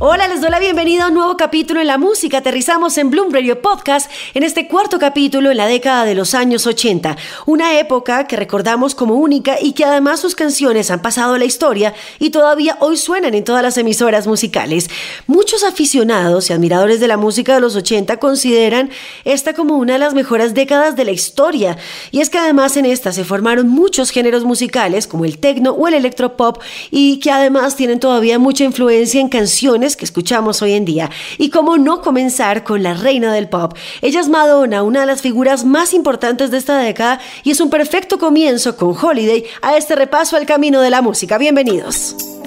Hola, les doy la bienvenida a un nuevo capítulo en la música. Aterrizamos en Bloom Radio Podcast en este cuarto capítulo en la década de los años 80, una época que recordamos como única y que además sus canciones han pasado a la historia y todavía hoy suenan en todas las emisoras musicales. Muchos aficionados y admiradores de la música de los 80 consideran esta como una de las mejores décadas de la historia, y es que además en esta se formaron muchos géneros musicales como el techno o el electropop y que además tienen todavía mucha influencia en canciones que escuchamos hoy en día. Y cómo no comenzar con la reina del pop. Ella es Madonna, una de las figuras más importantes de esta década y es un perfecto comienzo con Holiday a este repaso al camino de la música. Bienvenidos.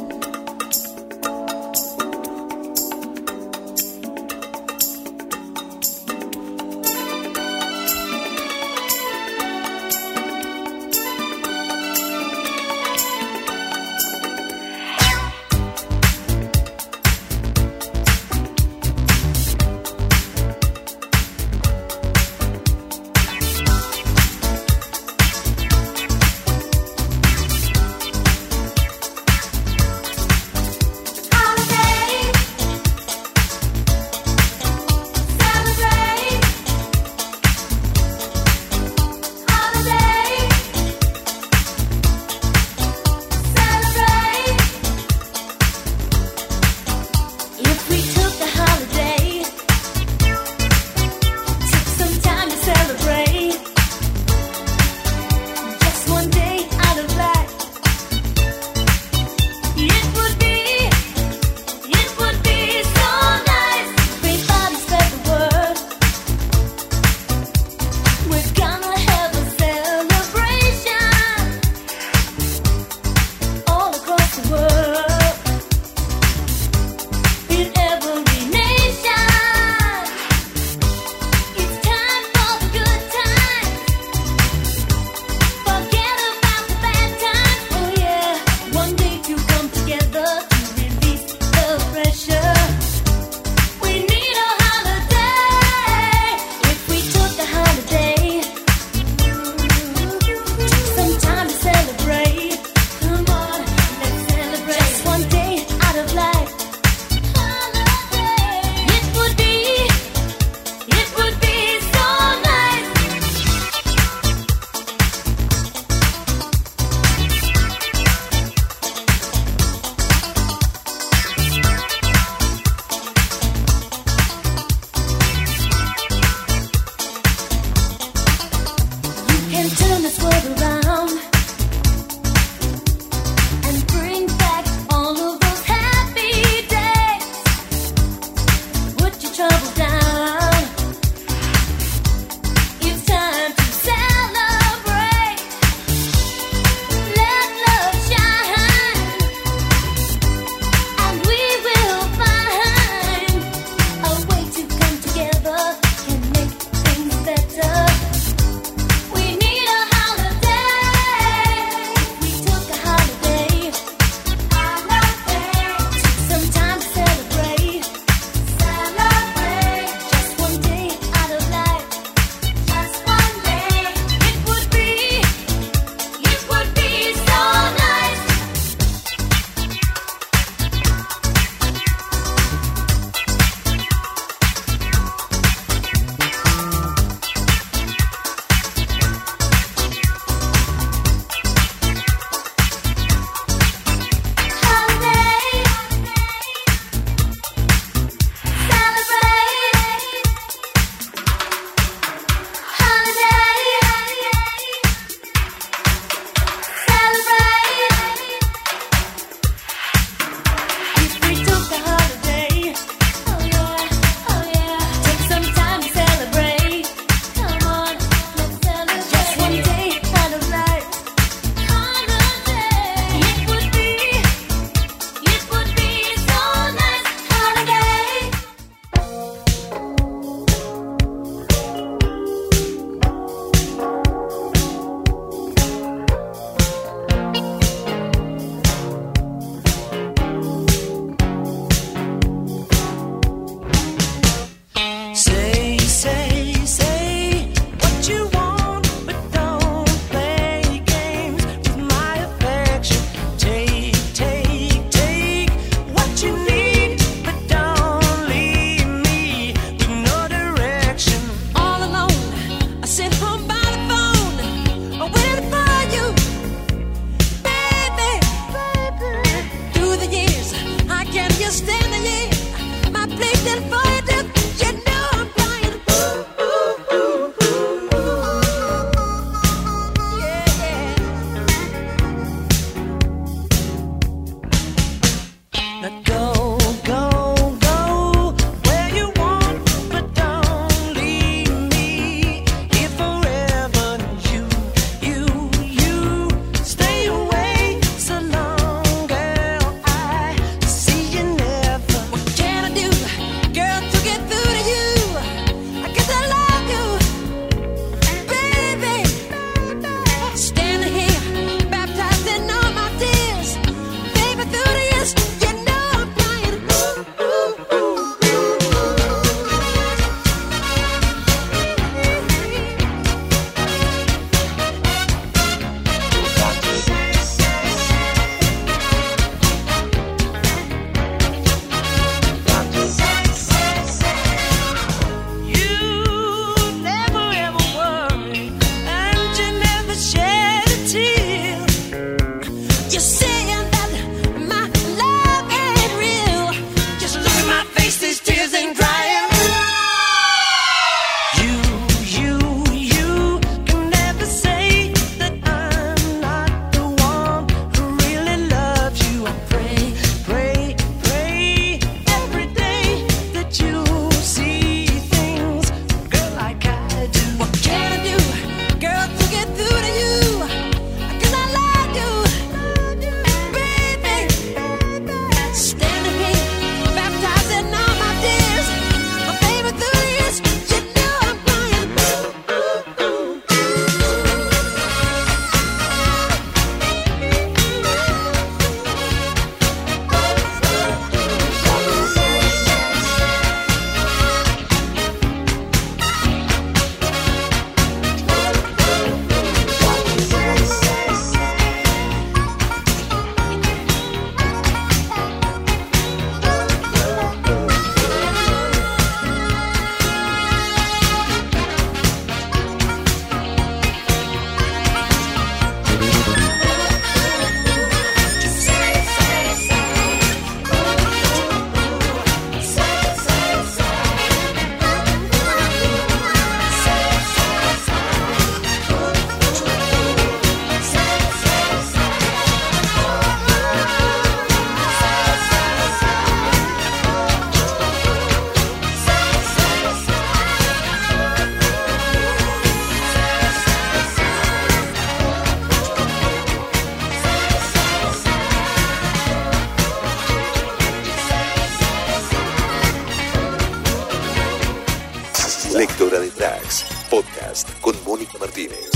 Lectora de Tracks, podcast con Mónica Martínez.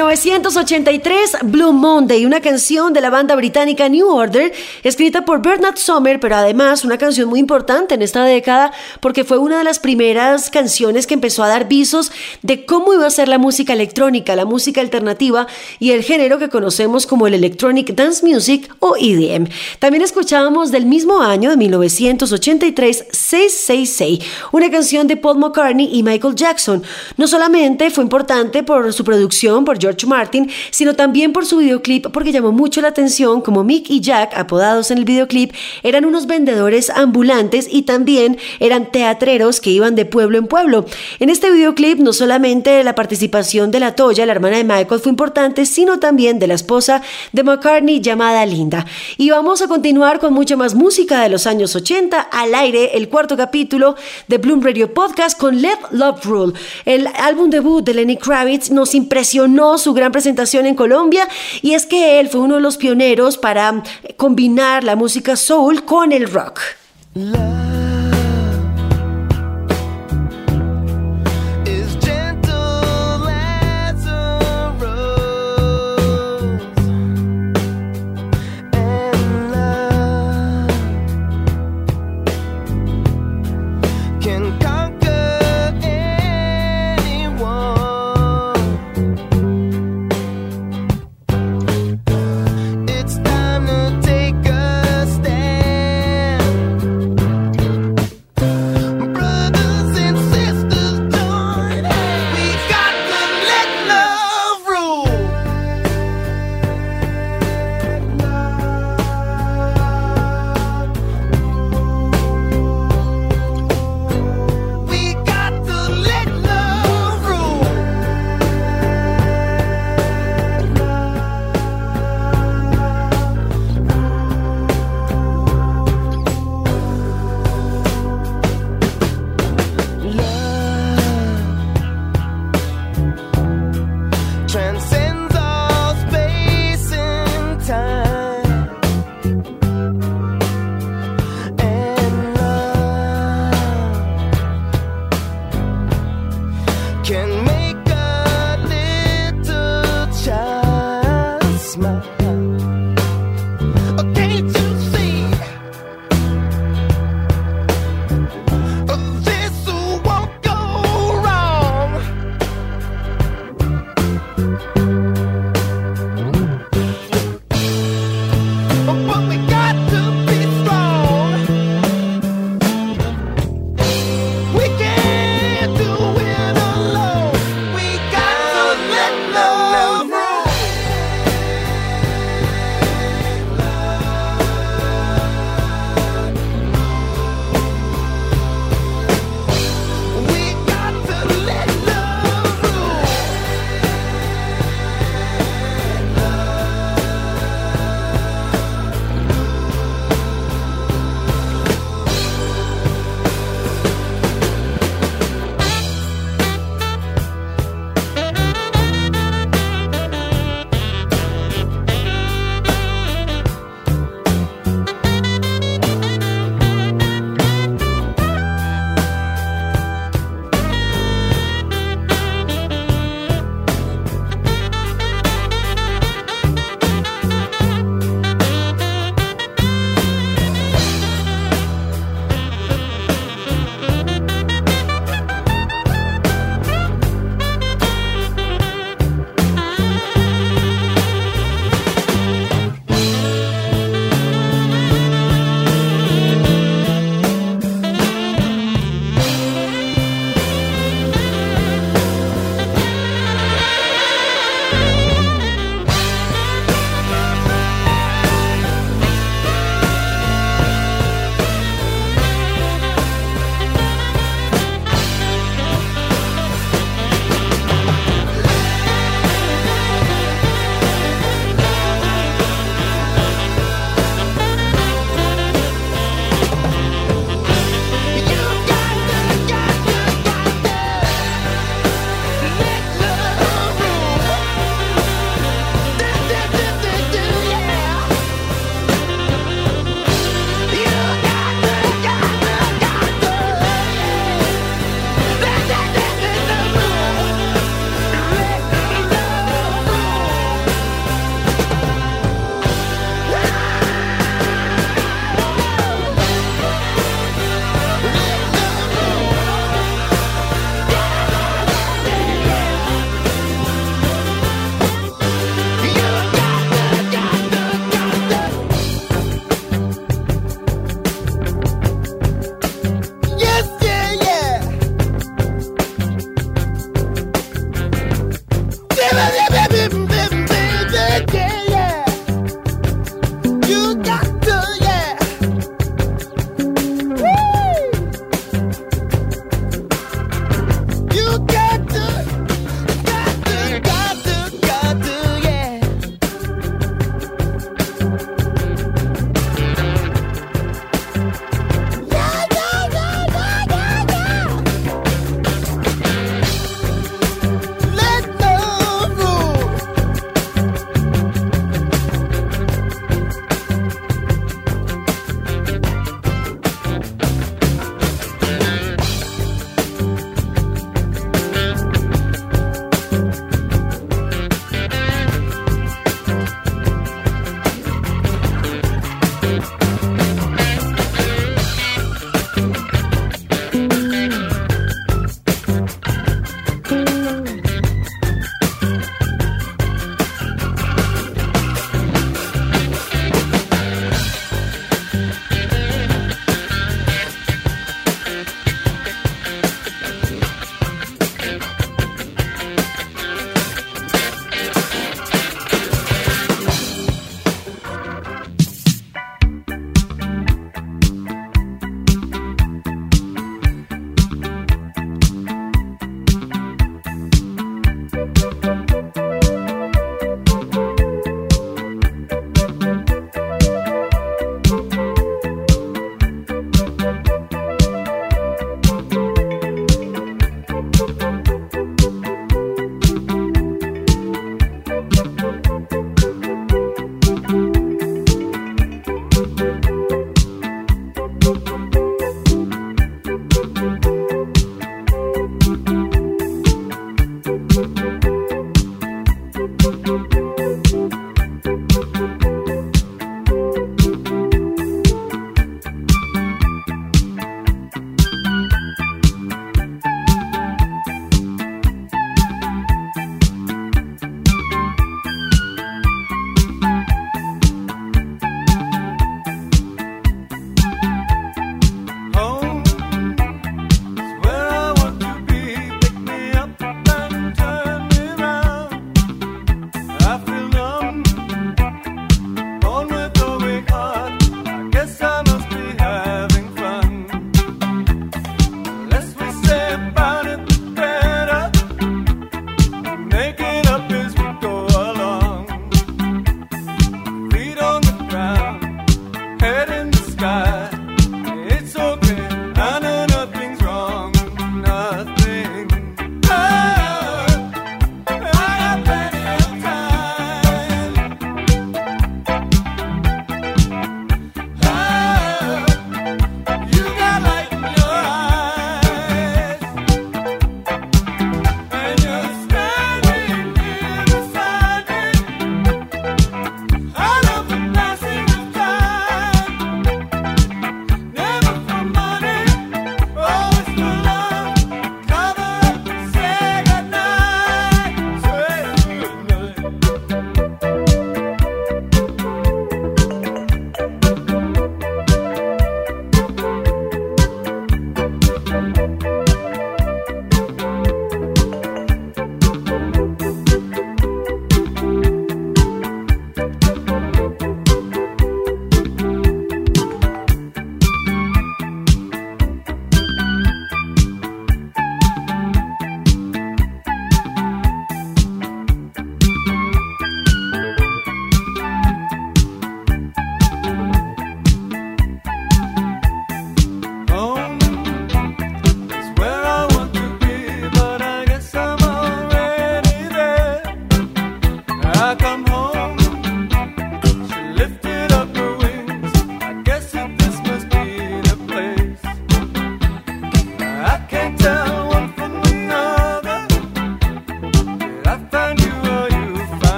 1983, Blue Monday, una canción de la banda británica New Order, escrita por Bernard Sommer, pero además una canción muy importante en esta década porque fue una de las primeras canciones que empezó a dar visos de cómo iba a ser la música electrónica, la música alternativa y el género que conocemos como el Electronic Dance Music o EDM. También escuchábamos del mismo año de 1983 666, una canción de Paul McCartney y Michael Jackson. No solamente fue importante por su producción, por George George Martin, sino también por su videoclip porque llamó mucho la atención como Mick y Jack, apodados en el videoclip, eran unos vendedores ambulantes y también eran teatreros que iban de pueblo en pueblo. En este videoclip no solamente la participación de la Toya, la hermana de Michael, fue importante, sino también de la esposa de McCartney llamada Linda. Y vamos a continuar con mucha más música de los años 80 al aire, el cuarto capítulo de Bloom Radio Podcast con Let Love Rule. El álbum debut de Lenny Kravitz nos impresionó su gran presentación en Colombia y es que él fue uno de los pioneros para combinar la música soul con el rock.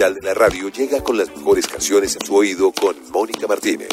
Digital de la radio llega con las mejores canciones en su oído con Mónica Martínez.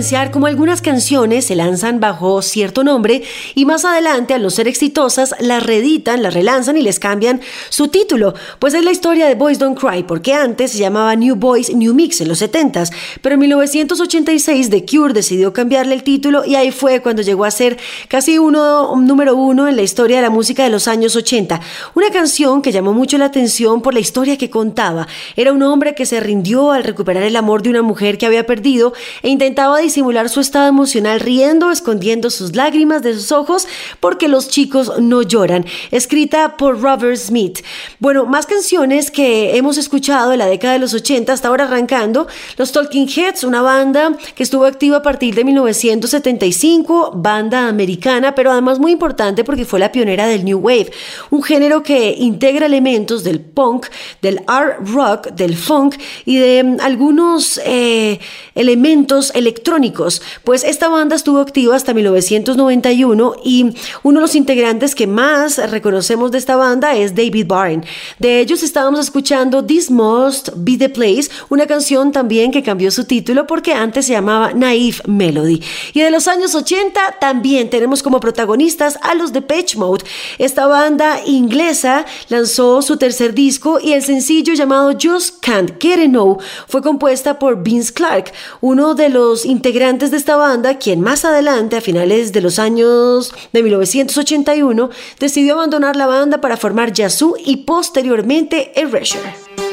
Evidenciar cómo algunas canciones se lanzan bajo cierto nombre y más adelante, al no ser exitosas, las reeditan, las relanzan y les cambian su título. Pues es la historia de Boys Don't Cry, porque antes se llamaba New Boys New Mix en los 70s, pero en 1986 The Cure decidió cambiarle el título y ahí fue cuando llegó a ser casi uno número uno en la historia de la música de los años 80. Una canción que llamó mucho la atención por la historia que contaba. Era un hombre que se rindió al recuperar el amor de una mujer que había perdido e intentaba disimular su estado emocional riendo, escondiendo sus lágrimas de sus ojos porque los chicos no lloran. Escrita por Robert Smith. Bueno, más canciones que hemos escuchado en la década de los 80 hasta ahora arrancando. Los Talking Heads, una banda que estuvo activa a partir de 1975, banda americana, pero además muy importante porque fue la pionera del New Wave, un género que integra elementos del punk, del art rock, del funk y de mm, algunos eh, elementos electrónicos, pues esta banda estuvo activa hasta 1991 y uno de los integrantes que más reconocemos de esta banda es David Byrne. De ellos estábamos escuchando This Must Be the Place, una canción también que cambió su título porque antes se llamaba Naive Melody. Y de los años 80 también tenemos como protagonistas a los de Pitch Mode. Esta banda inglesa lanzó su tercer disco y el sencillo llamado Just Can't Get Enough fue compuesta por Vince Clark, uno de los integrantes de esta banda, quien más adelante, a finales de los años de 1981, decidió abandonar la banda para formar Yazoo y posteriormente Erasure.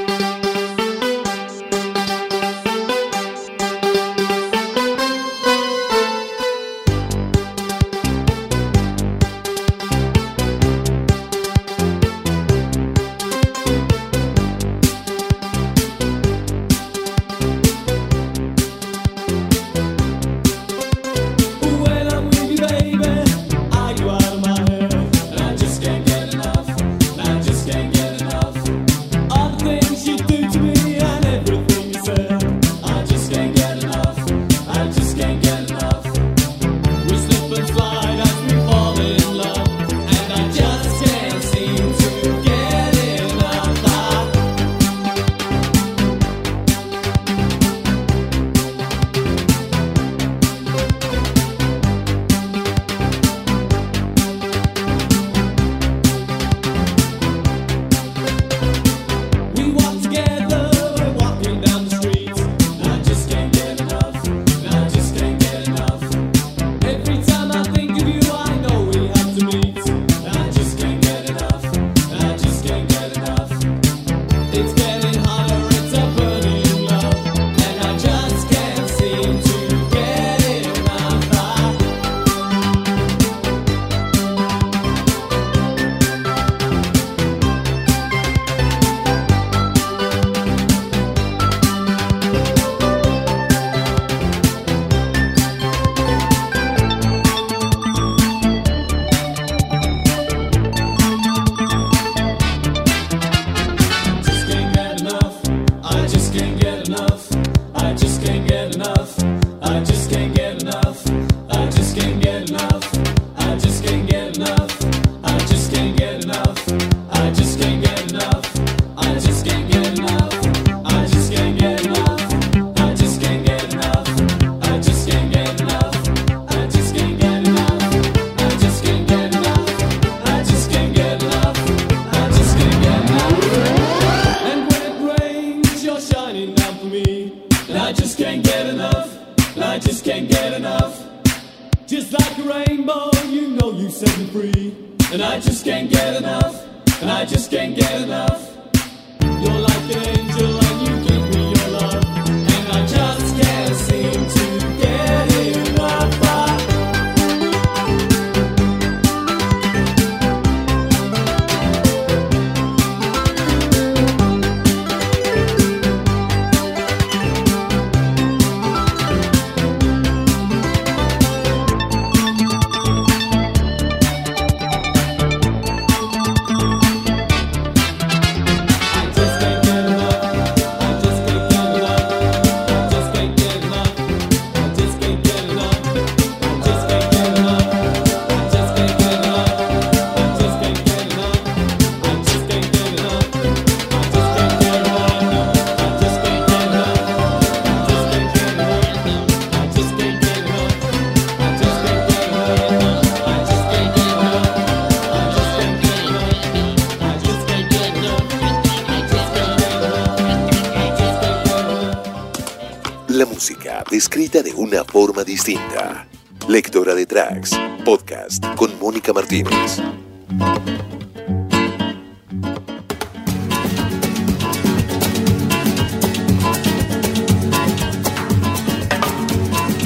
Música descrita de una forma distinta. Lectora de tracks, podcast con Mónica Martínez.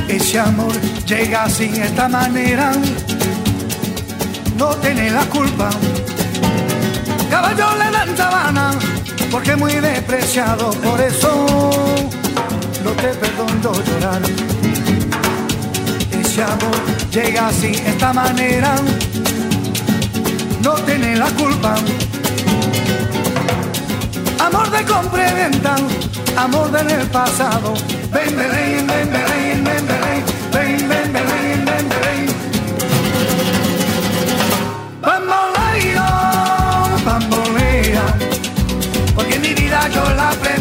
Ese amor llega así, esta manera, no tiene la culpa. Caballo le dan sabana, porque muy despreciado, por eso no te perdono llorar. Ese amor llega así, esta manera, no tiene la culpa. Amor de compra amor del el pasado. Ven, ven, ven, ven, ven, ven, ven, ven, ven, ven, ven, ven. Bamboleo, bambolea, porque mi vida yo la prefiero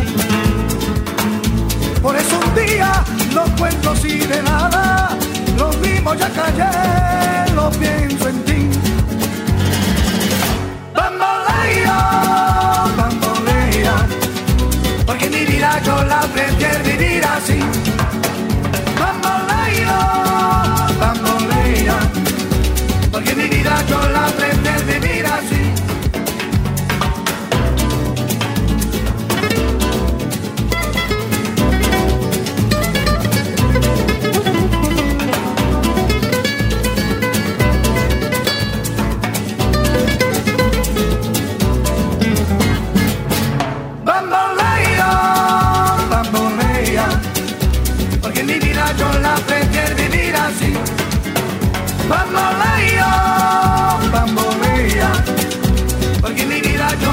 Por eso un día no cuento así de nada. Lo mismo ya callé, lo pienso en ti. Bambolea, bambolea, porque mi vida yo la prefiero vivir así. Bambolea, bambolea, porque mi vida yo la prefiero vivir así. así. Bamboleo, bambolea, porque mi vida yo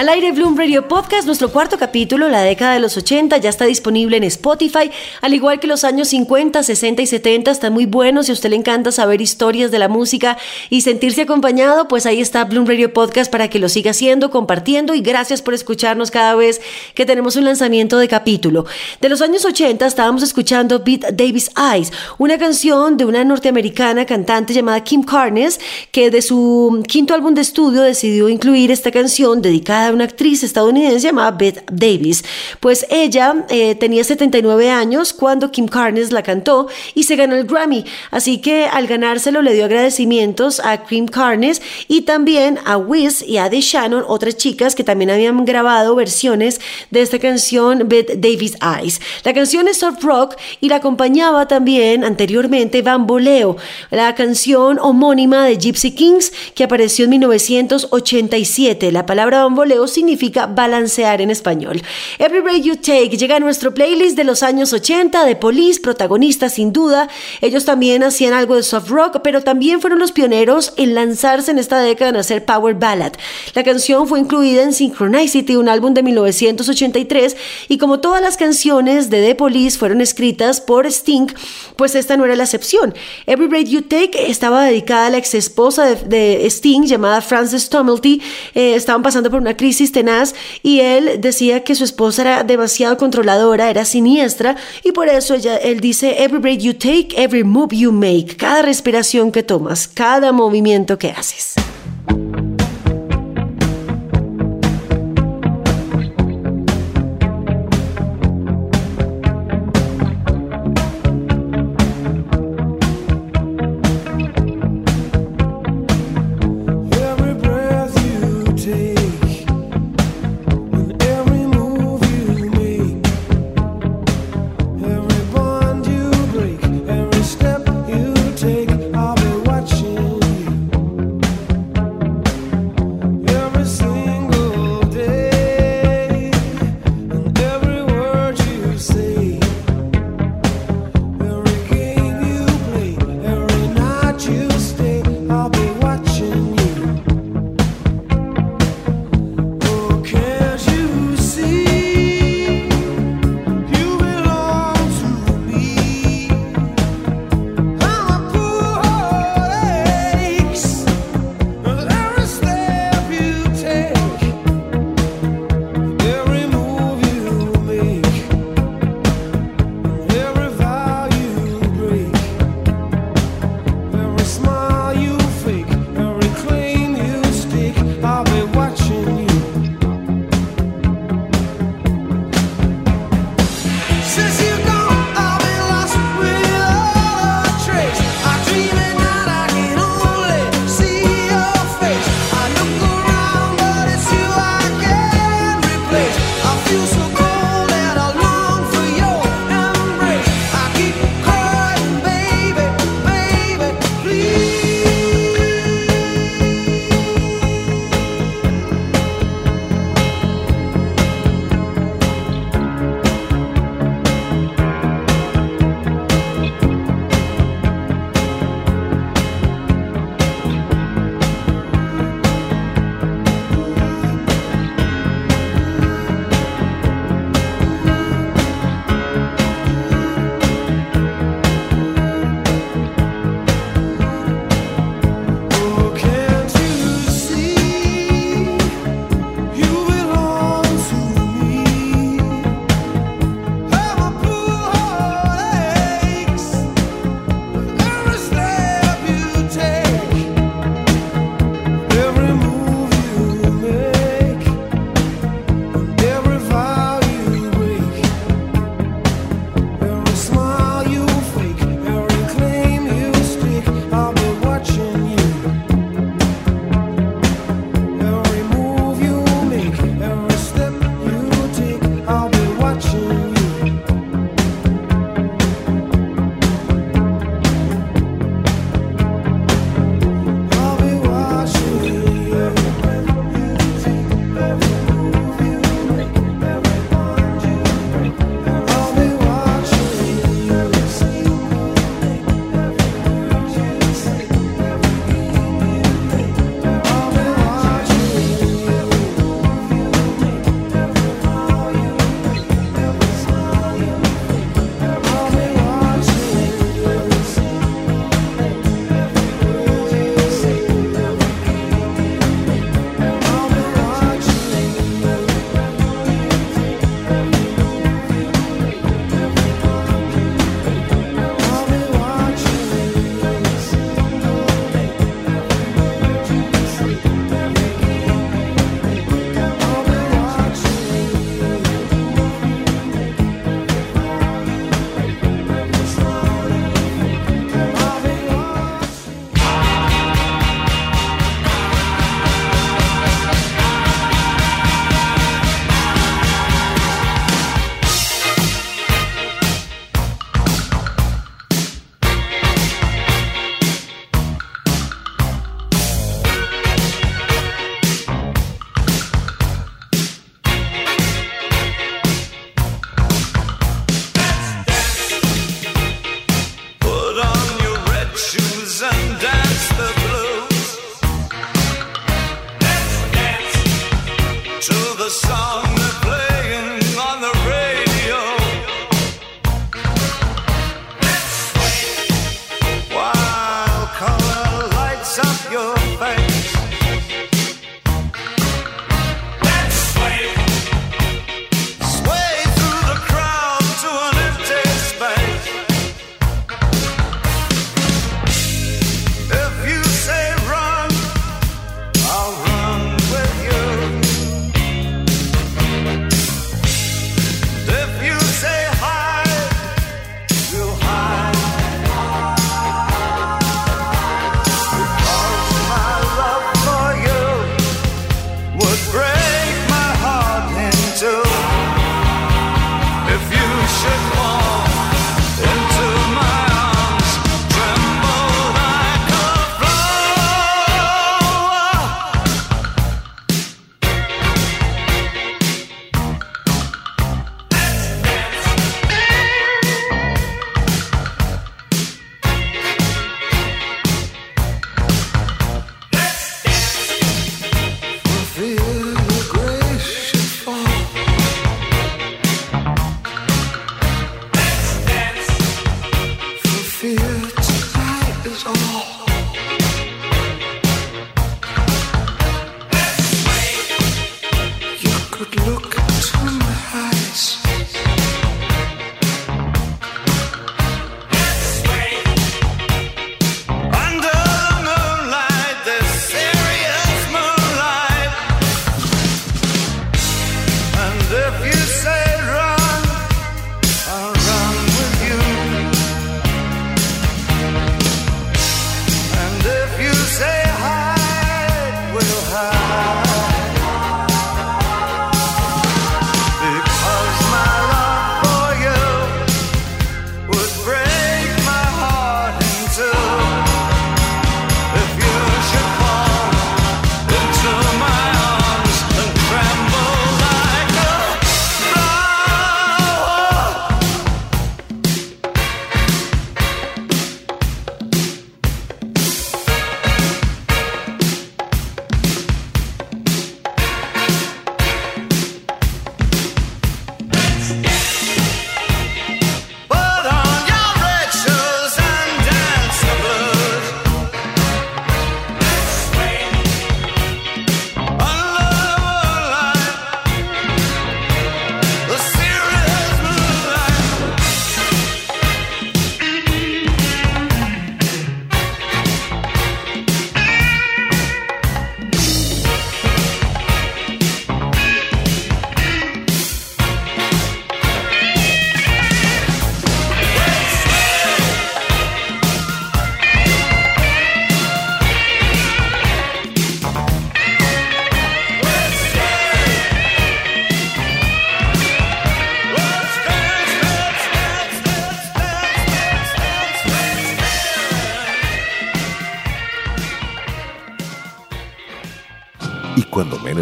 Al aire Bloom Radio Podcast, nuestro cuarto capítulo, la década de los 80, ya está disponible en Spotify, al igual que los años 50, 60 y 70, están muy buenos. Si a usted le encanta saber historias de la música y sentirse acompañado, pues ahí está Bloom Radio Podcast para que lo siga haciendo, compartiendo y gracias por escucharnos cada vez que tenemos un lanzamiento de capítulo. De los años 80 estábamos escuchando Beat Davis Eyes, una canción de una norteamericana cantante llamada Kim Carnes, que de su quinto álbum de estudio decidió incluir esta canción dedicada una actriz estadounidense llamada Beth Davis. Pues ella eh, tenía 79 años cuando Kim Carnes la cantó y se ganó el Grammy. Así que al ganárselo le dio agradecimientos a Kim Carnes y también a Wiz y a The Shannon, otras chicas que también habían grabado versiones de esta canción Beth Davis Eyes. La canción es soft rock y la acompañaba también anteriormente Bamboleo, la canción homónima de Gypsy Kings que apareció en 1987. La palabra bamboleo significa balancear en español. Every Break You Take llega a nuestro playlist de los años 80 de Police, protagonistas sin duda. Ellos también hacían algo de soft rock, pero también fueron los pioneros en lanzarse en esta década en hacer power ballad. La canción fue incluida en Synchronicity, un álbum de 1983, y como todas las canciones de The Police fueron escritas por Sting, pues esta no era la excepción. Every Break You Take estaba dedicada a la ex esposa de, de Sting llamada Frances Tumulty. Eh, estaban pasando por una crisis tenaz y él decía que su esposa era demasiado controladora, era siniestra y por eso él dice Every breath you take, every move you make, cada respiración que tomas, cada movimiento que haces.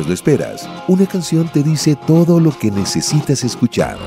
lo esperas, una canción te dice todo lo que necesitas escuchar.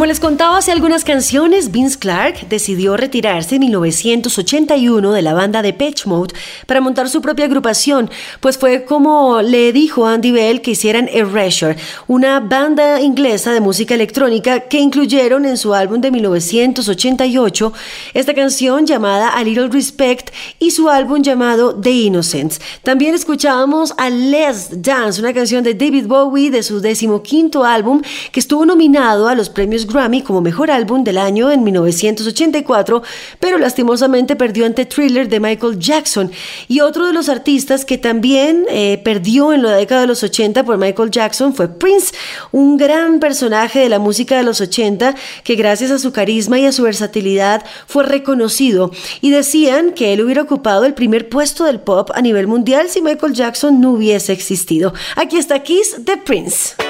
Como les contaba hace algunas canciones, Vince Clark decidió retirarse en 1981 de la banda de Pitch Mode para montar su propia agrupación, pues fue como le dijo Andy Bell que hicieran Erasure, una banda inglesa de música electrónica que incluyeron en su álbum de 1988 esta canción llamada A Little Respect y su álbum llamado The Innocents. También escuchábamos a Let's Dance, una canción de David Bowie de su decimoquinto álbum que estuvo nominado a los premios Grammy como mejor álbum del año en 1984, pero lastimosamente perdió ante Thriller de Michael Jackson. Y otro de los artistas que también eh, perdió en la década de los 80 por Michael Jackson fue Prince, un gran personaje de la música de los 80 que gracias a su carisma y a su versatilidad fue reconocido. Y decían que él hubiera ocupado el primer puesto del pop a nivel mundial si Michael Jackson no hubiese existido. Aquí está Kiss de Prince.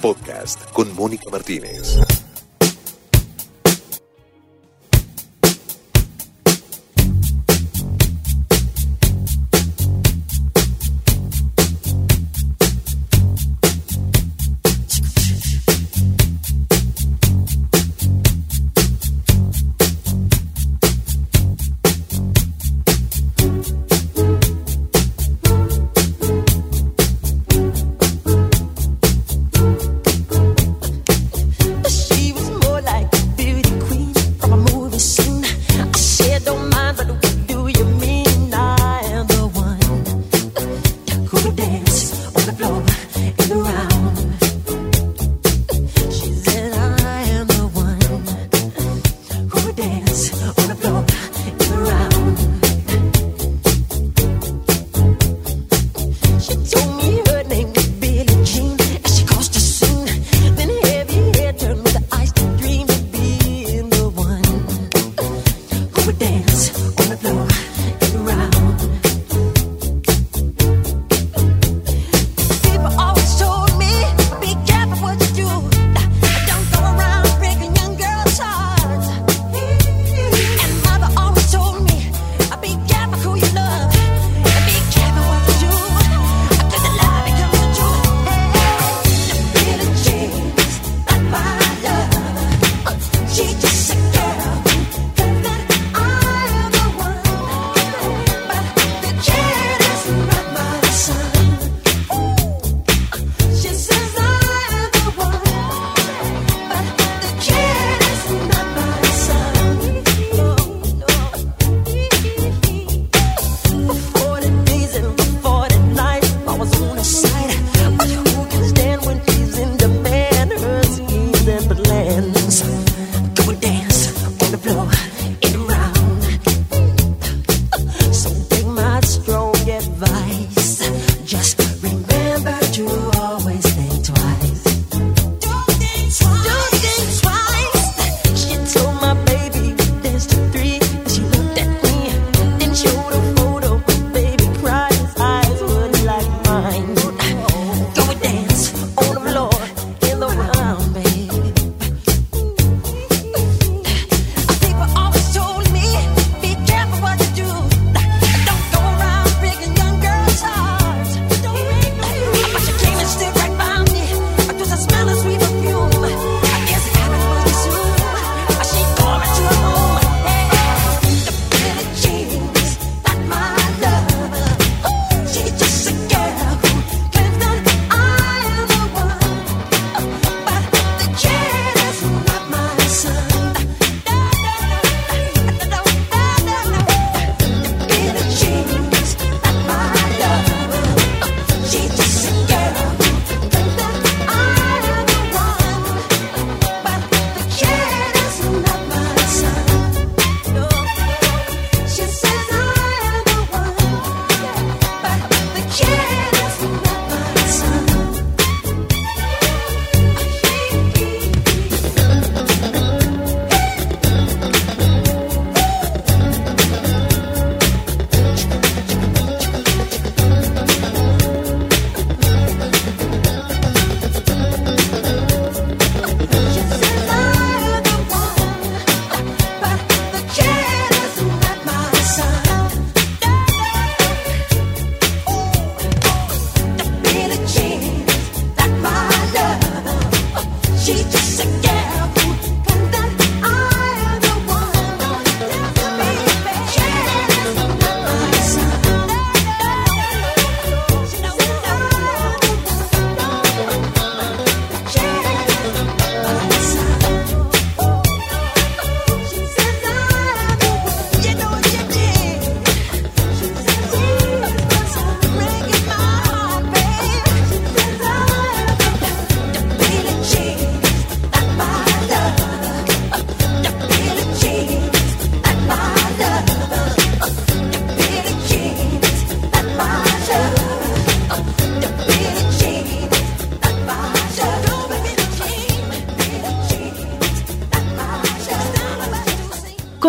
Podcast con Mónica Martínez.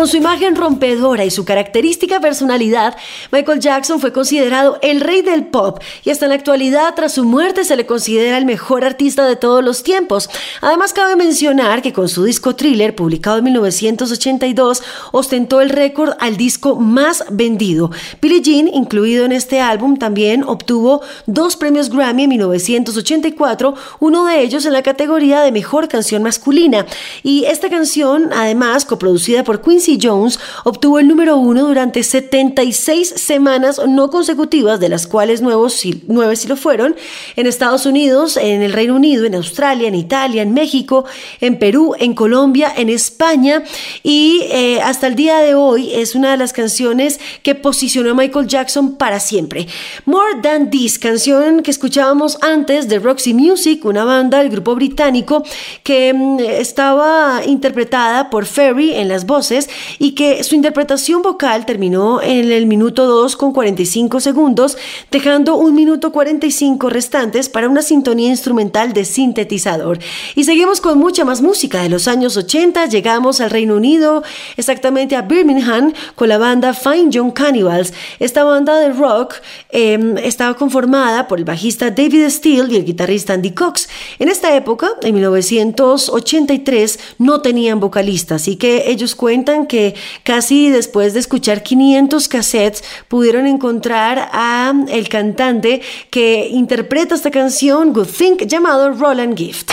Su imagen rompedora y su característica personalidad, Michael Jackson fue considerado el rey del pop y hasta en la actualidad, tras su muerte, se le considera el mejor artista de todos los tiempos. Además, cabe mencionar que con su disco Thriller, publicado en 1982, ostentó el récord al disco más vendido. Billie Jean, incluido en este álbum, también obtuvo dos premios Grammy en 1984, uno de ellos en la categoría de mejor canción masculina. Y esta canción, además, coproducida por Quincy Jones, obtuvo el número uno durante 76 semanas no consecutivas, de las cuales nuevos, nueve sí lo fueron, en Estados Unidos, en el Reino Unido, en Australia, en Italia, en México, en Perú, en Colombia, en España y eh, hasta el día de hoy es una de las canciones que posicionó a Michael Jackson para siempre. More Than This, canción que escuchábamos antes de Roxy Music, una banda del grupo británico que mm, estaba interpretada por Ferry en las voces y que su interpretación vocal terminó en el minuto 2 con 45 segundos, dejando un minuto 45 restantes para una sintonía instrumental de sintetizador. Y seguimos con mucha más música de los años 80, llegamos al Reino Unido, exactamente a Birmingham, con la banda Fine Young Cannibals. Esta banda de rock eh, estaba conformada por el bajista David Steele y el guitarrista Andy Cox. En esta época, en 1983, no tenían vocalista, así que ellos cuentan que casi después de escuchar 500 cassettes pudieron encontrar a el cantante que interpreta esta canción Good Think llamado Roland Gift.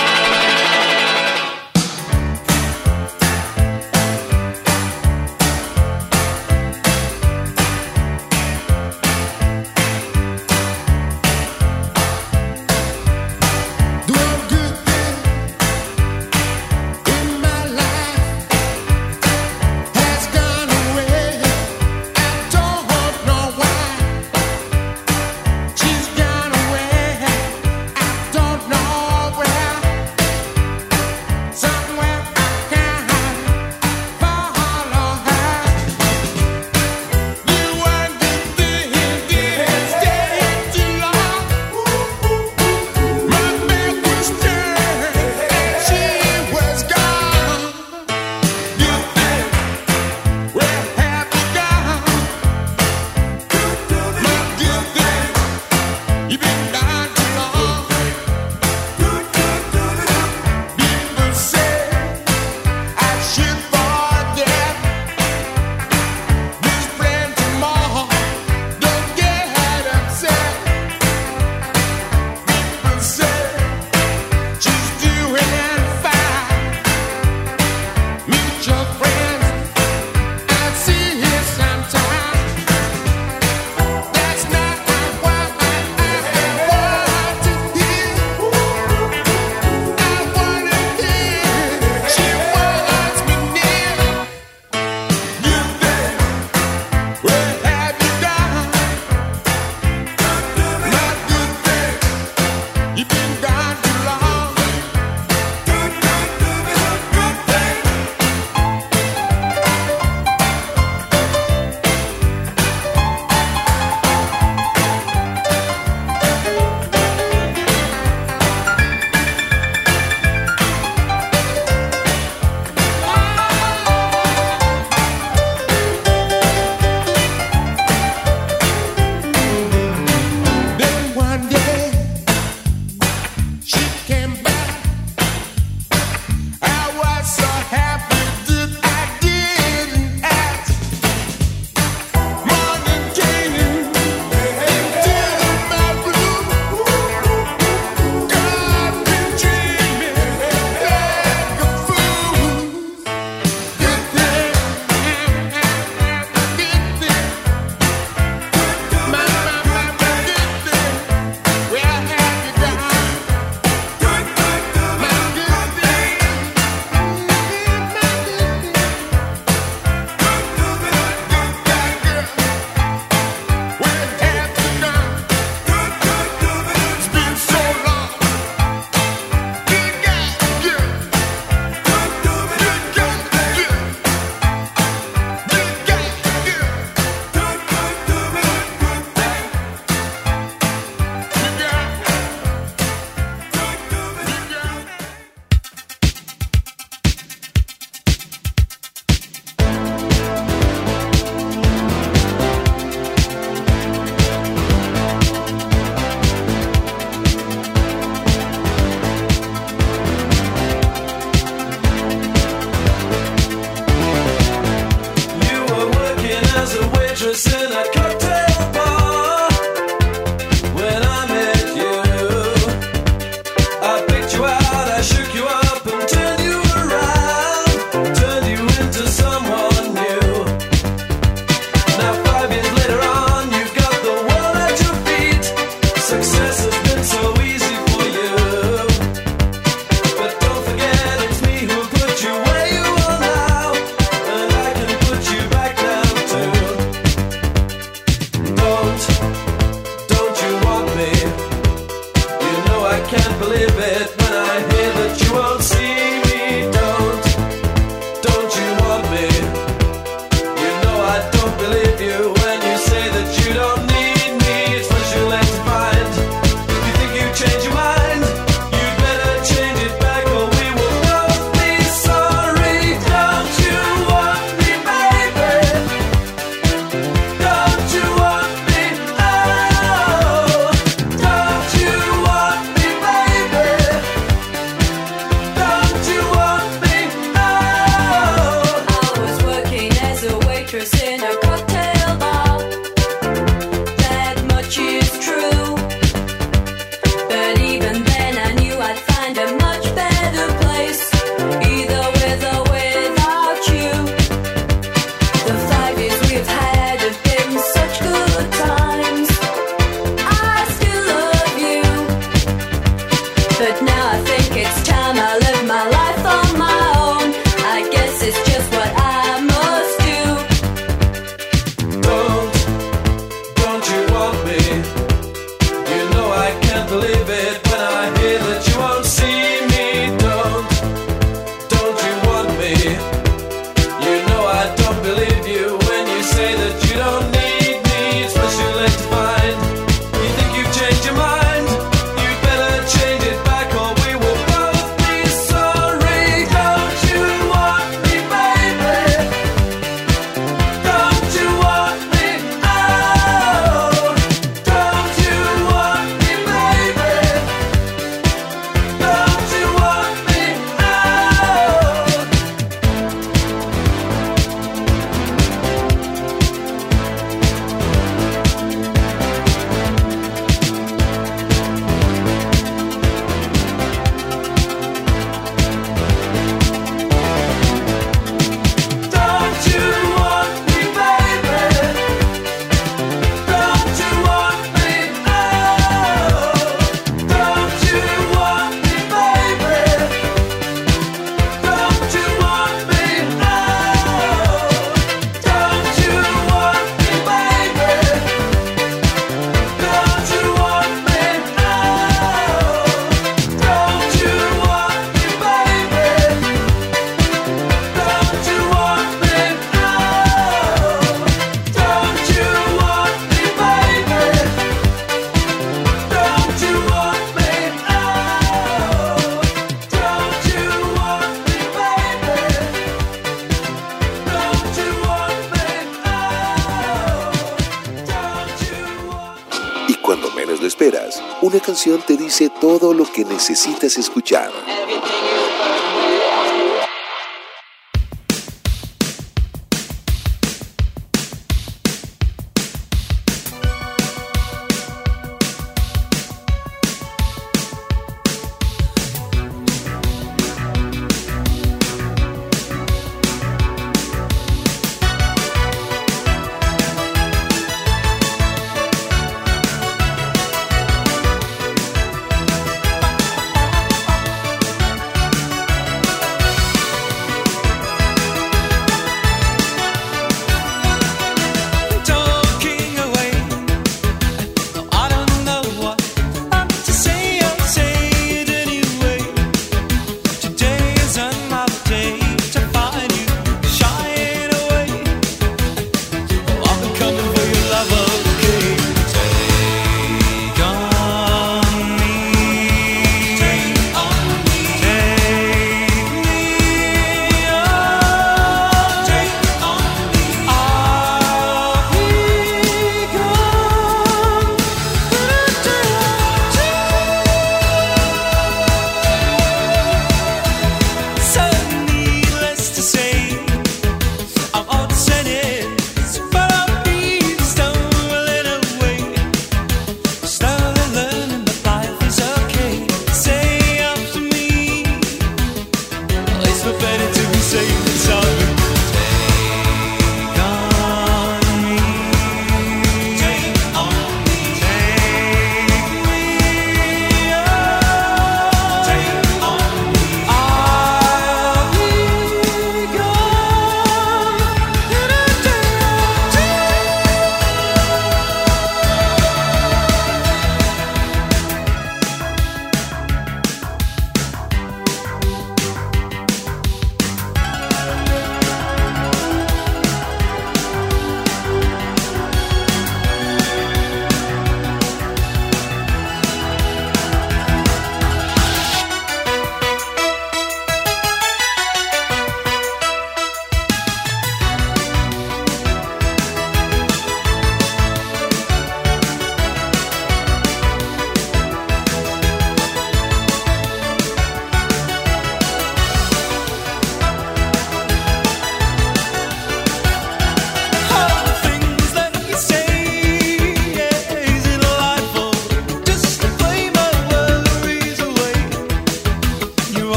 Necesitas escuchar.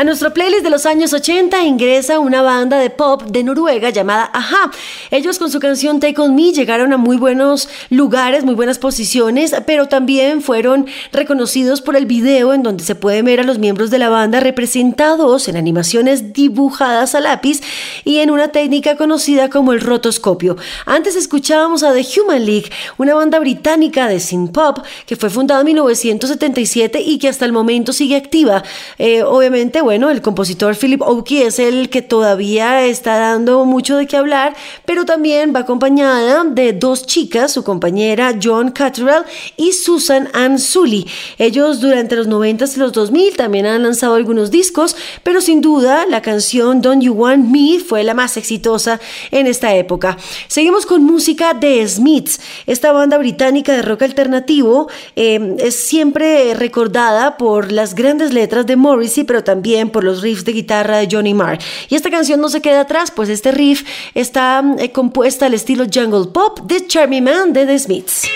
A nuestro playlist de los años 80 ingresa una banda de pop de Noruega llamada Aja. Ellos con su canción Take On Me llegaron a muy buenos lugares, muy buenas posiciones, pero también fueron reconocidos por el video en donde se puede ver a los miembros de la banda representados en animaciones dibujadas a lápiz y en una técnica conocida como el rotoscopio. Antes escuchábamos a The Human League, una banda británica de synth pop que fue fundada en 1977 y que hasta el momento sigue activa. Eh, obviamente, bueno, el compositor Philip Oakey es el que todavía está dando mucho de qué hablar, pero también va acompañada de dos chicas, su compañera John Cattrall y Susan Ann Sully. Ellos durante los 90 y los 2000 también han lanzado algunos discos, pero sin duda la canción Don't You Want Me fue la más exitosa en esta época. Seguimos con música de Smiths, esta banda británica de rock alternativo eh, es siempre recordada por las grandes letras de Morrissey, pero también por los riffs de guitarra de Johnny Marr. Y esta canción no se queda atrás, pues este riff está eh, compuesta al estilo jungle pop de Charmy Man de The Smiths.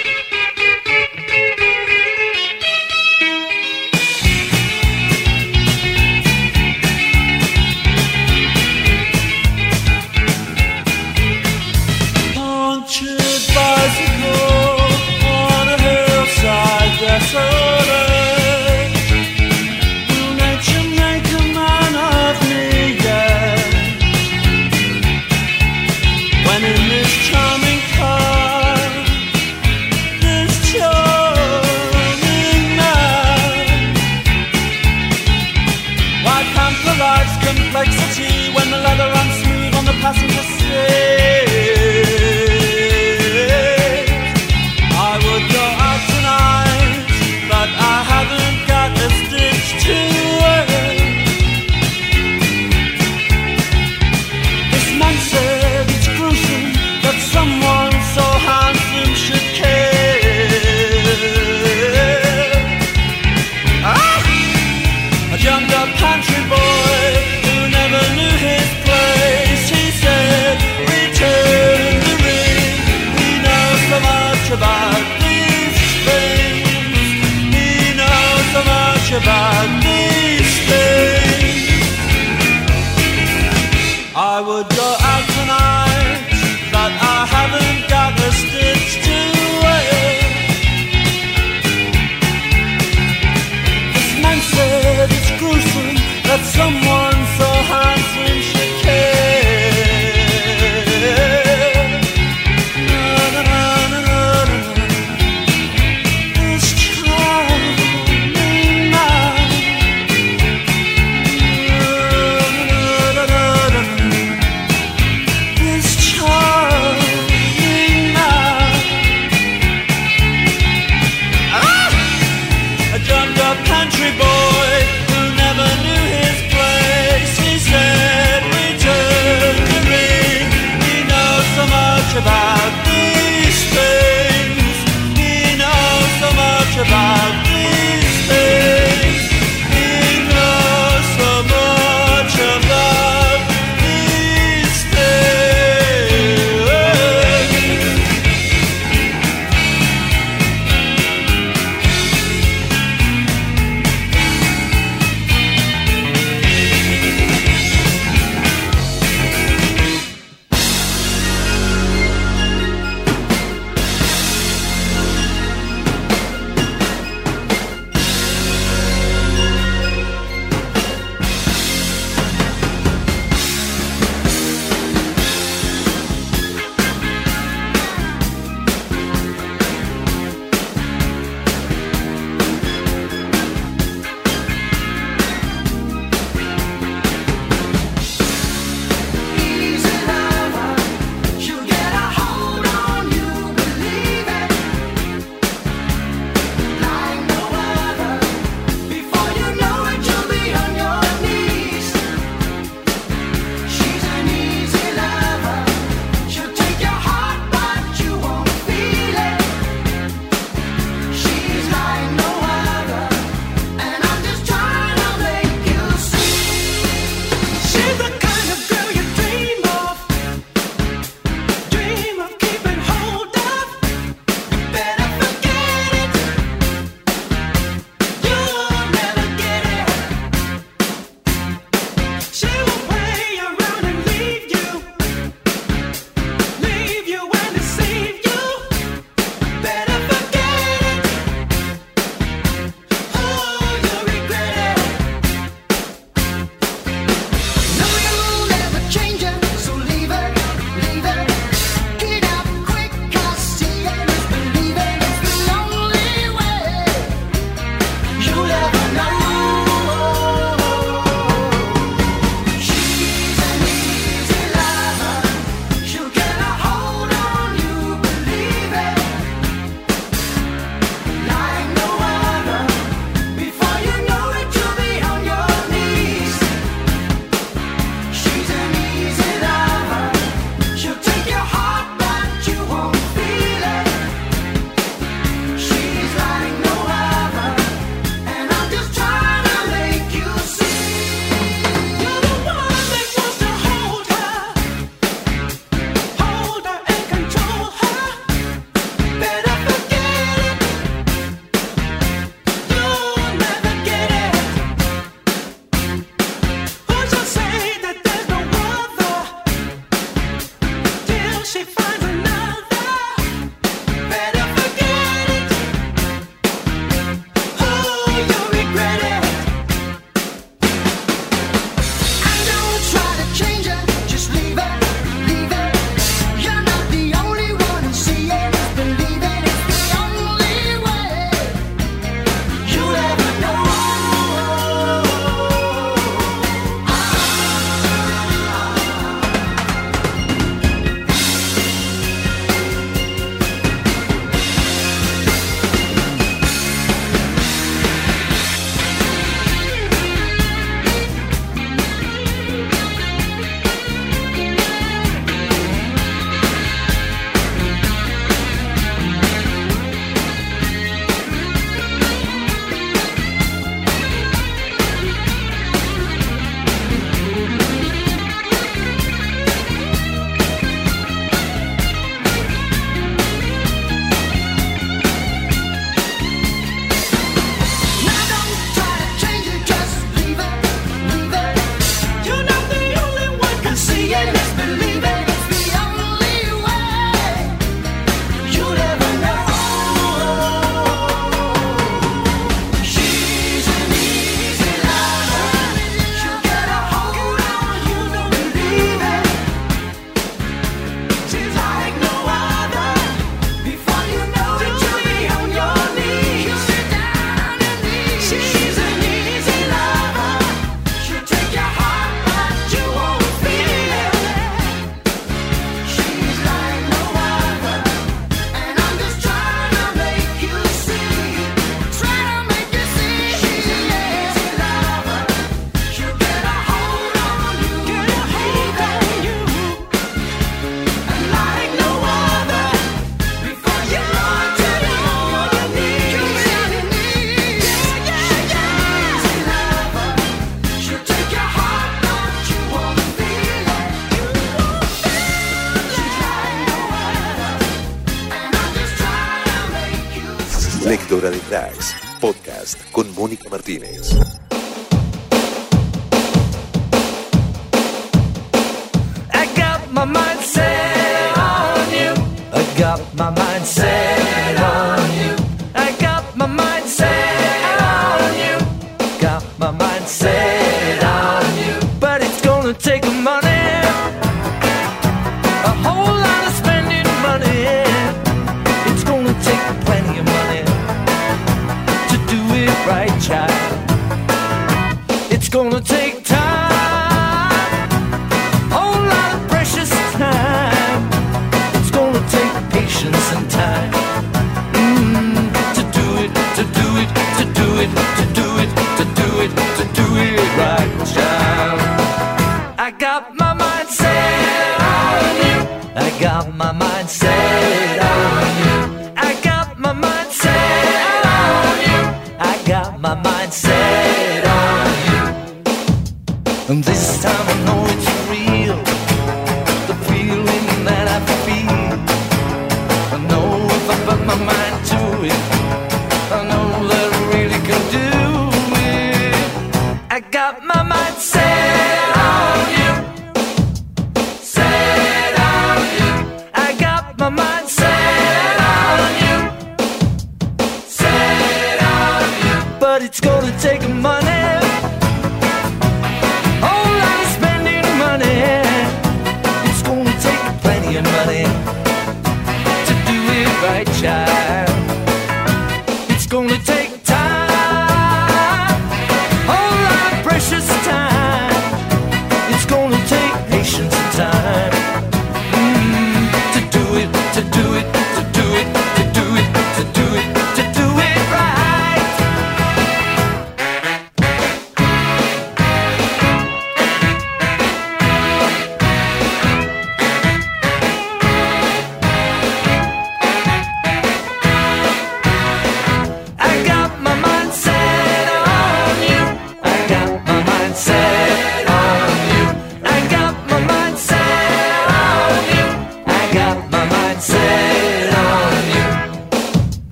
Podcast con Mónica Martínez.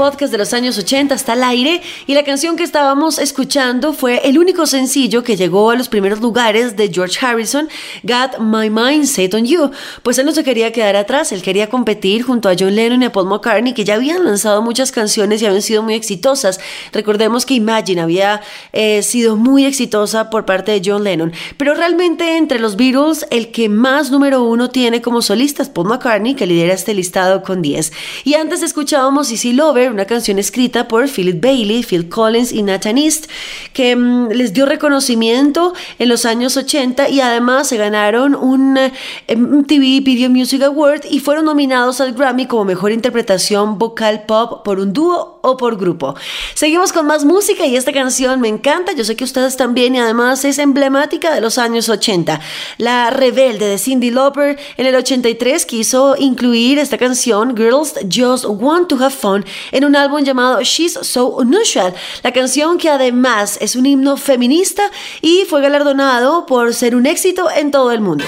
Podcast de los años 80 está al aire y la canción que estábamos escuchando fue el único sencillo que llegó a los primeros lugares de George Harrison, Got My Mind Set on You. Pues él no se quería quedar atrás, él quería competir junto a John Lennon y a Paul McCartney que ya habían lanzado muchas canciones y habían sido muy exitosas. Recordemos que Imagine había eh, sido muy exitosa por parte de John Lennon, pero realmente entre los Beatles el que más número uno tiene como solista es Paul McCartney que lidera este listado con 10. Y antes escuchábamos Easy Lover, una canción escrita por Philip Bailey, Phil Collins y Nathan East, que mm, les dio reconocimiento en los años 80 y además se ganaron un eh, MTV Video Music Award y fueron nominados al Grammy como mejor interpretación vocal pop por un dúo o por grupo. Seguimos con más música y esta canción me encanta, yo sé que ustedes también y además es emblemática de los años 80. La rebelde de Cindy Lauper en el 83 quiso incluir esta canción Girls Just Want to Have Fun en un álbum llamado She's So Unusual. La canción que además es un himno feminista y fue galardonado por ser un éxito en todo el mundo.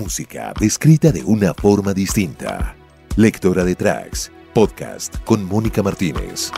música descrita de una forma distinta. Lectora de tracks, podcast con Mónica Martínez.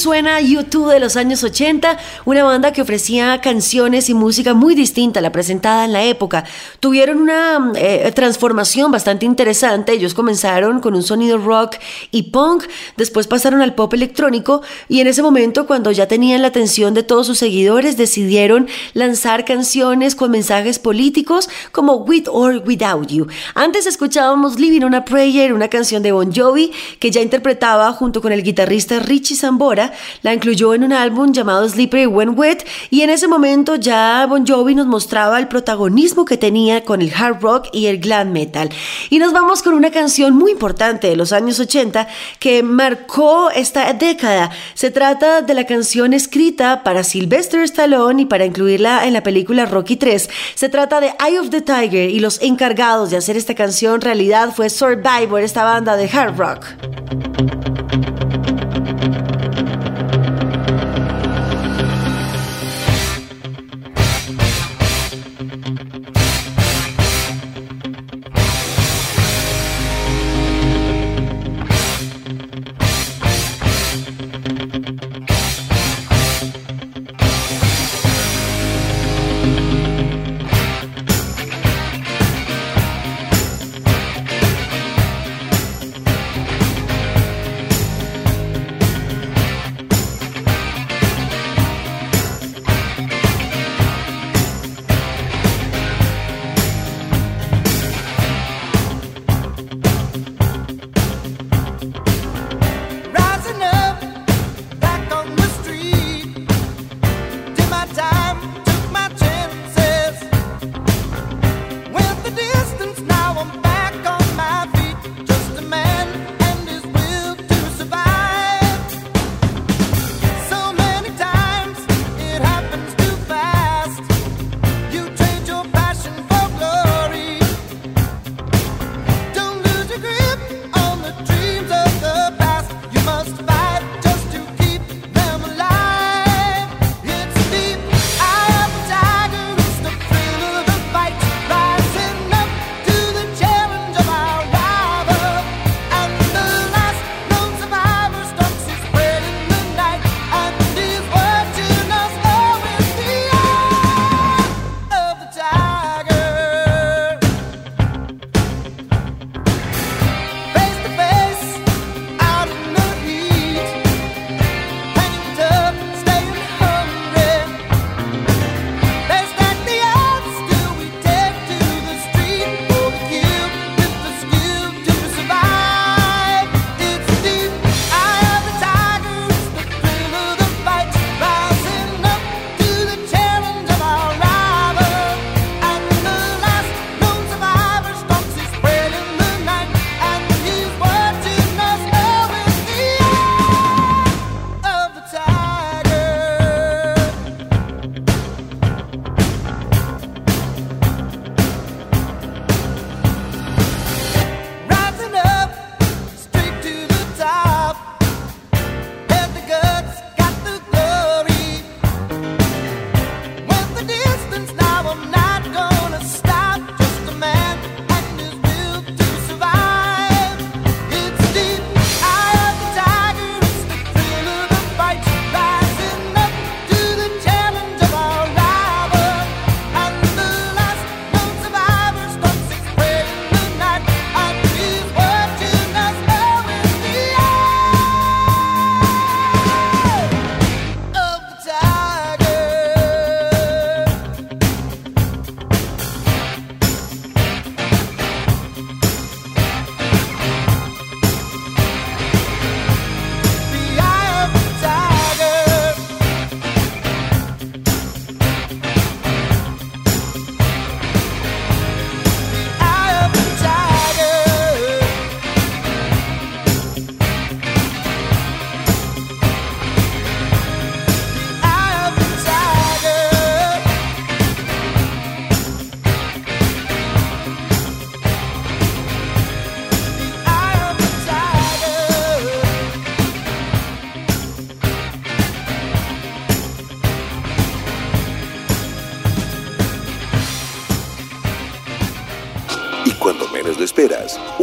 Suena YouTube de los años 80, una banda que ofrecía canciones y música muy distinta a la presentada en la época. Tuvieron una eh, transformación bastante interesante. Ellos comenzaron con un sonido rock y punk, después pasaron al pop electrónico y en ese momento, cuando ya tenían la atención de todos sus seguidores, decidieron lanzar canciones con mensajes políticos como With or Without You. Antes escuchábamos Living on a Prayer, una canción de Bon Jovi que ya interpretaba junto con el guitarrista Richie Sambora, la incluyó en un álbum llamado Slippery When Wet y en ese momento ya Bon Jovi nos mostraba el protagonismo que tenía con el hard rock y el glam metal. Y nos vamos con una canción muy importante de los años 80 que marcó esta década. Se trata de la canción escrita para Sylvester Stallone y para incluirla en la película Rocky 3. Se trata de Eye of the Tiger y los encargados de hacer esta canción realidad fue Survivor, esta banda de hard rock.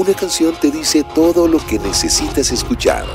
Una canción te dice todo lo que necesitas escuchar.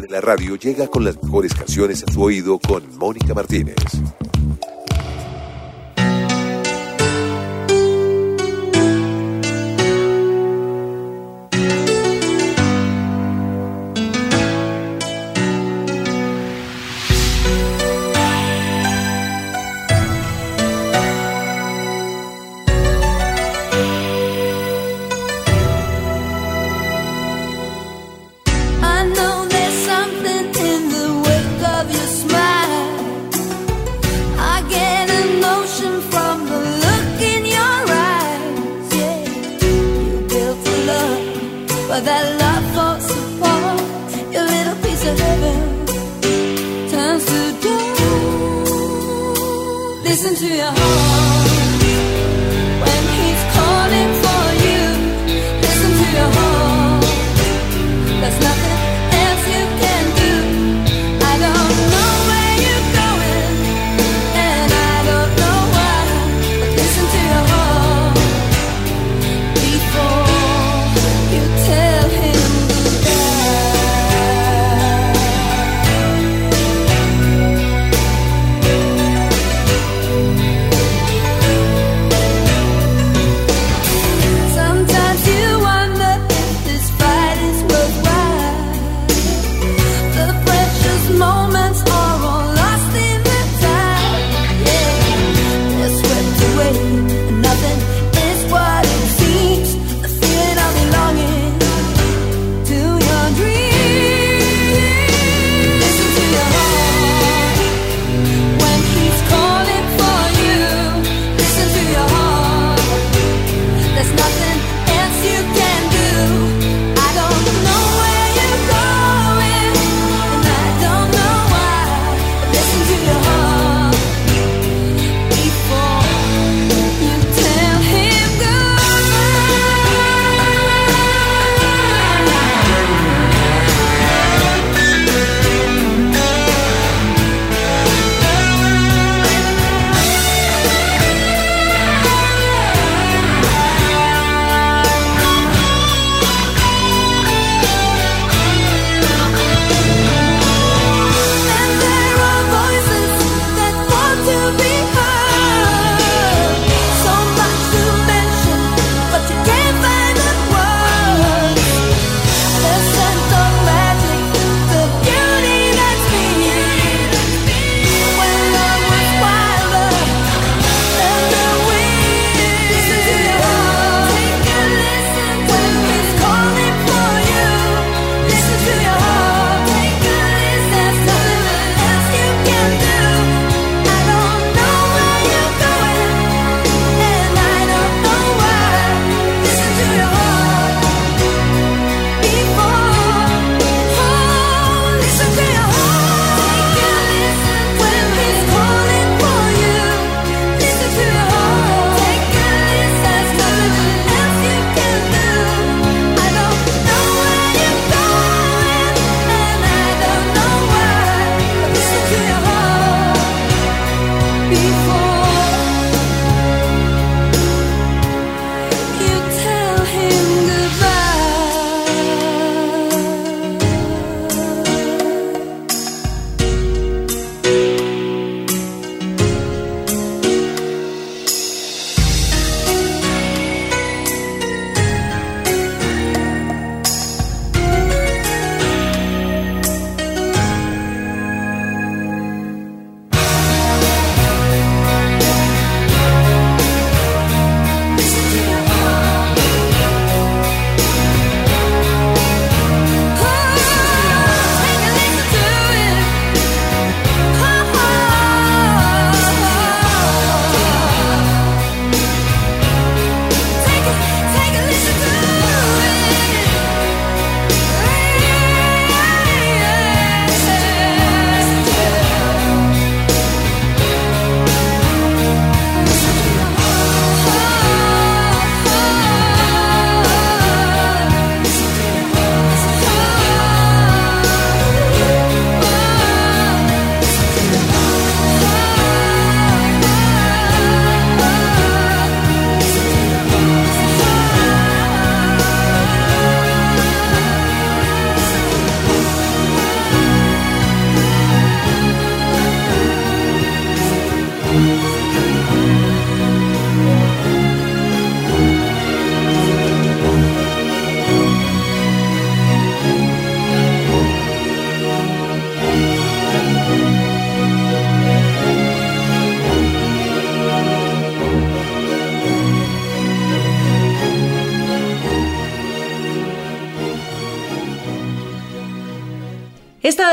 de la radio llega con las mejores canciones a su oído con Mónica Martínez.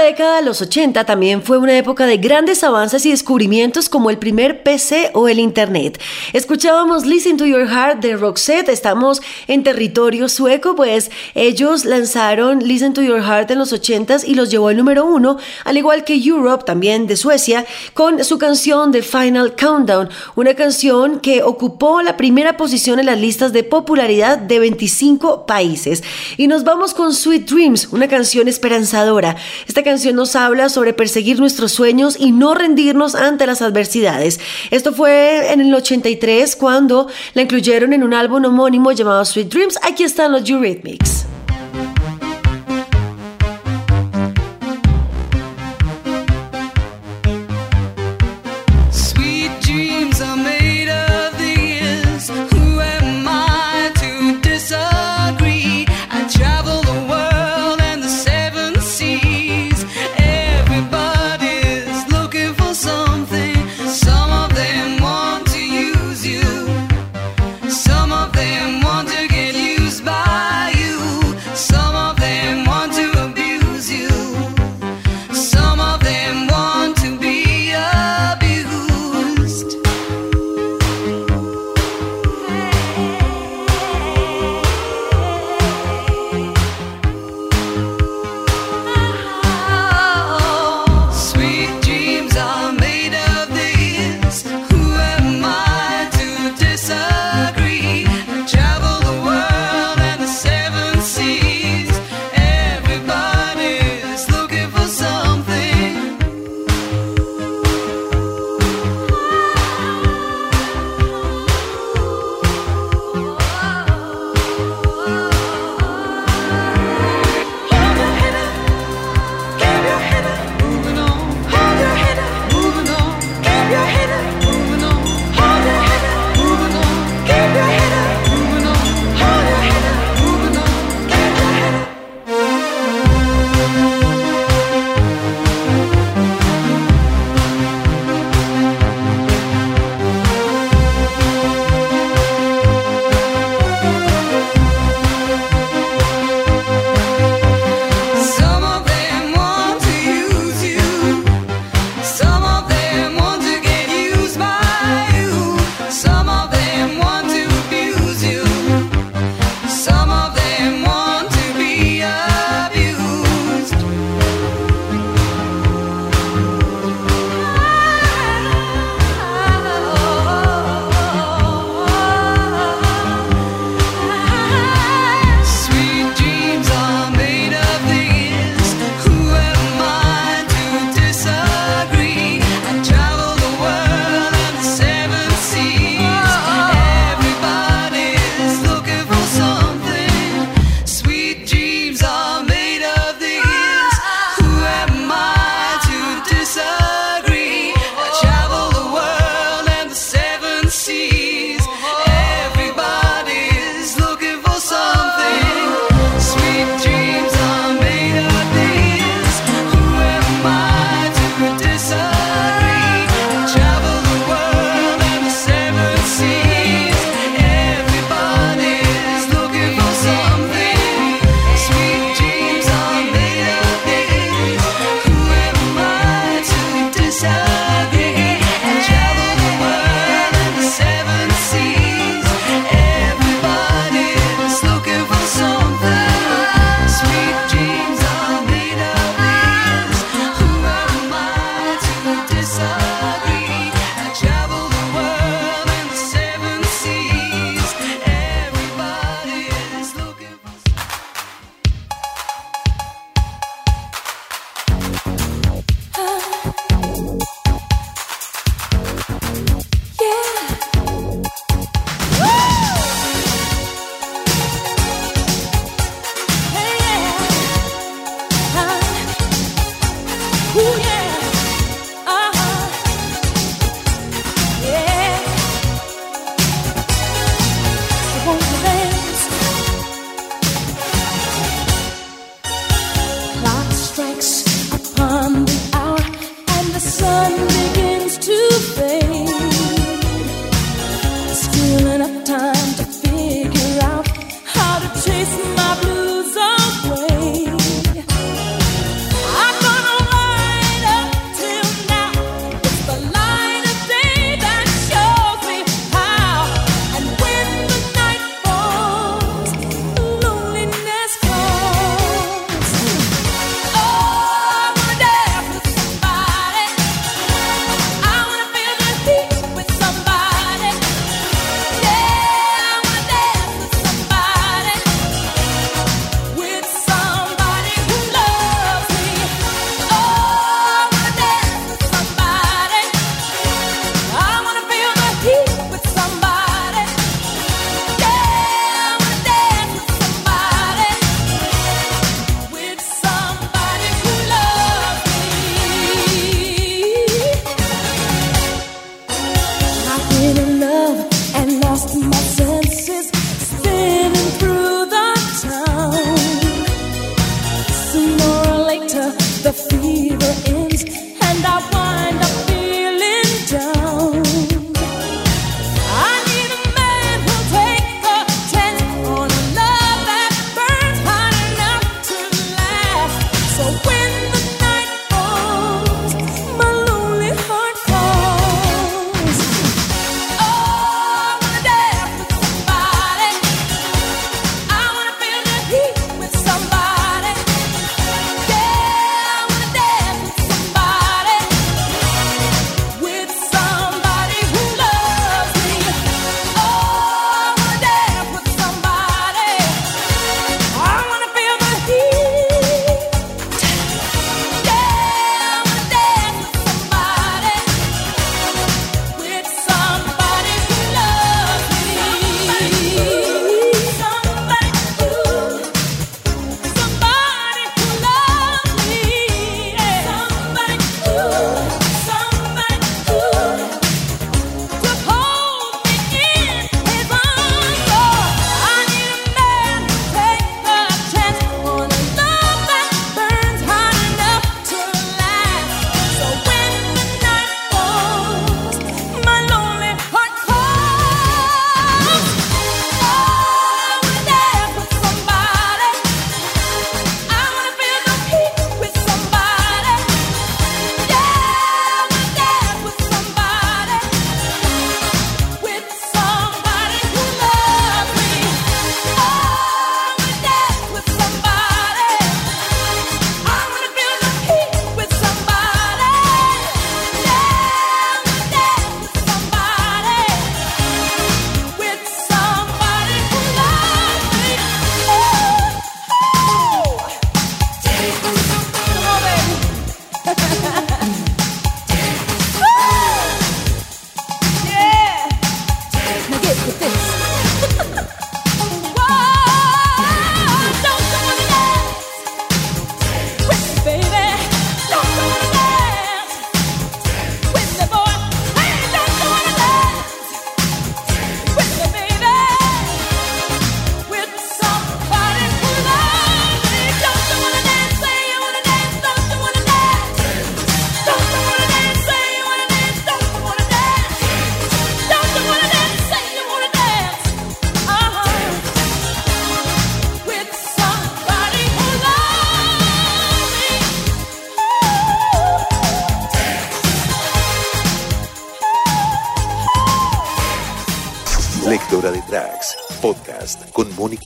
Década, los 80, también fue una época de grandes avances y descubrimientos como el primer PC o el Internet. Escuchábamos Listen to Your Heart de Roxette, estamos en territorio sueco, pues ellos lanzaron Listen to Your Heart en los 80s y los llevó al número uno, al igual que Europe, también de Suecia, con su canción The Final Countdown, una canción que ocupó la primera posición en las listas de popularidad de 25 países. Y nos vamos con Sweet Dreams, una canción esperanzadora. Esta canción nos habla sobre perseguir nuestros sueños y no rendirnos ante las adversidades. Esto fue en el 83 cuando la incluyeron en un álbum homónimo llamado Sweet Dreams. Aquí están los Eurythmics.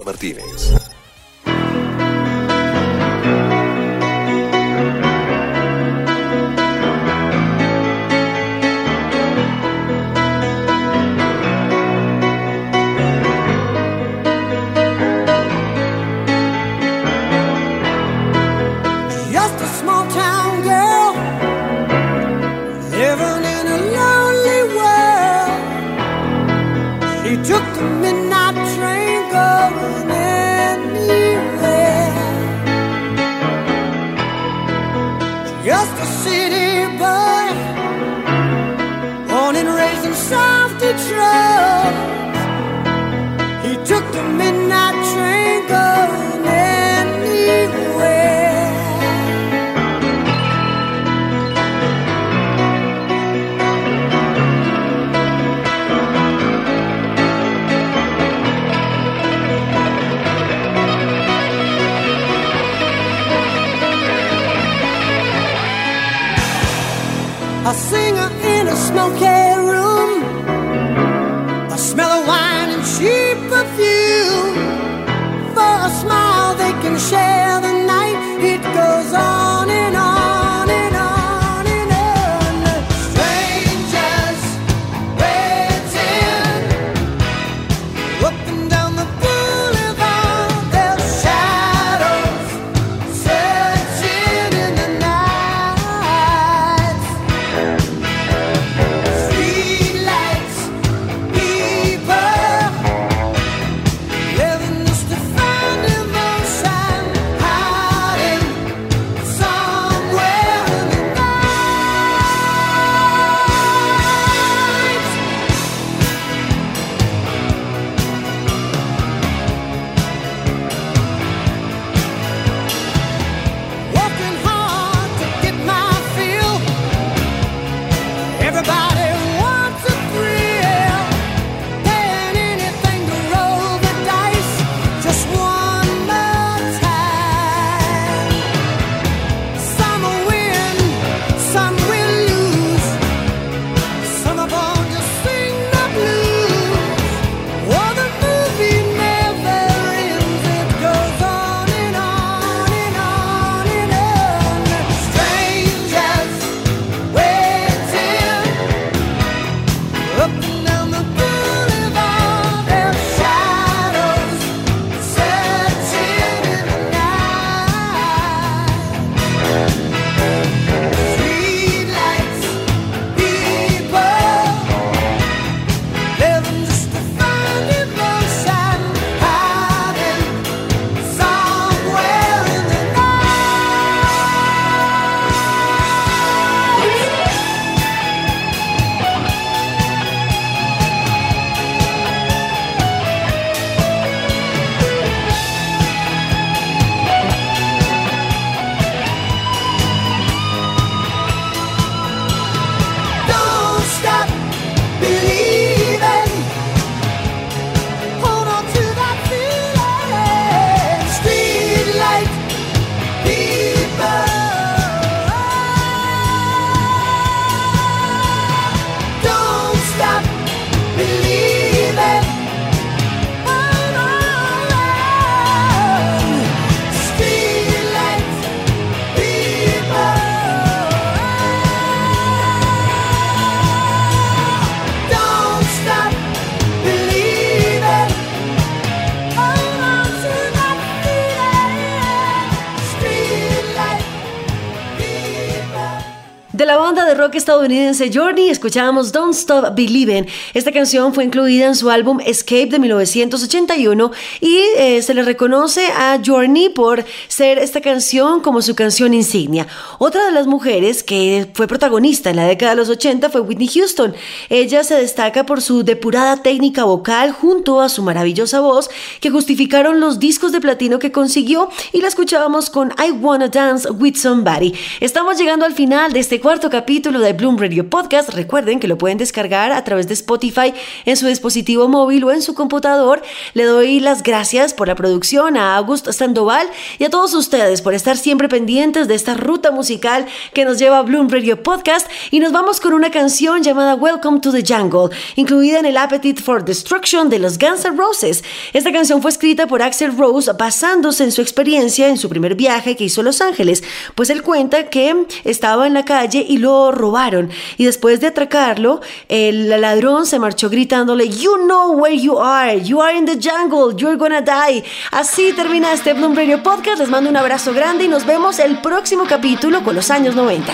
Martínez. side. Estadounidense Journey escuchábamos Don't Stop Believin'. Esta canción fue incluida en su álbum Escape de 1981 y eh, se le reconoce a Journey por ser esta canción como su canción insignia. Otra de las mujeres que fue protagonista en la década de los 80 fue Whitney Houston. Ella se destaca por su depurada técnica vocal junto a su maravillosa voz que justificaron los discos de platino que consiguió y la escuchábamos con I Wanna Dance with Somebody. Estamos llegando al final de este cuarto capítulo de Bloom Radio Podcast. Recuerden que lo pueden descargar a través de Spotify en su dispositivo móvil o en su computador. Le doy las gracias por la producción a August Sandoval y a todos ustedes por estar siempre pendientes de esta ruta musical que nos lleva a Bloom Radio Podcast. Y nos vamos con una canción llamada Welcome to the Jungle, incluida en el Appetite for Destruction de los Guns N' Roses. Esta canción fue escrita por Axel Rose basándose en su experiencia en su primer viaje que hizo a Los Ángeles, pues él cuenta que estaba en la calle y lo robaron. Y después de atracarlo, el ladrón se marchó gritándole You know where you are, you are in the jungle, you're gonna die. Así termina este Bloom Radio Podcast, les mando un abrazo grande y nos vemos el próximo capítulo con los años 90.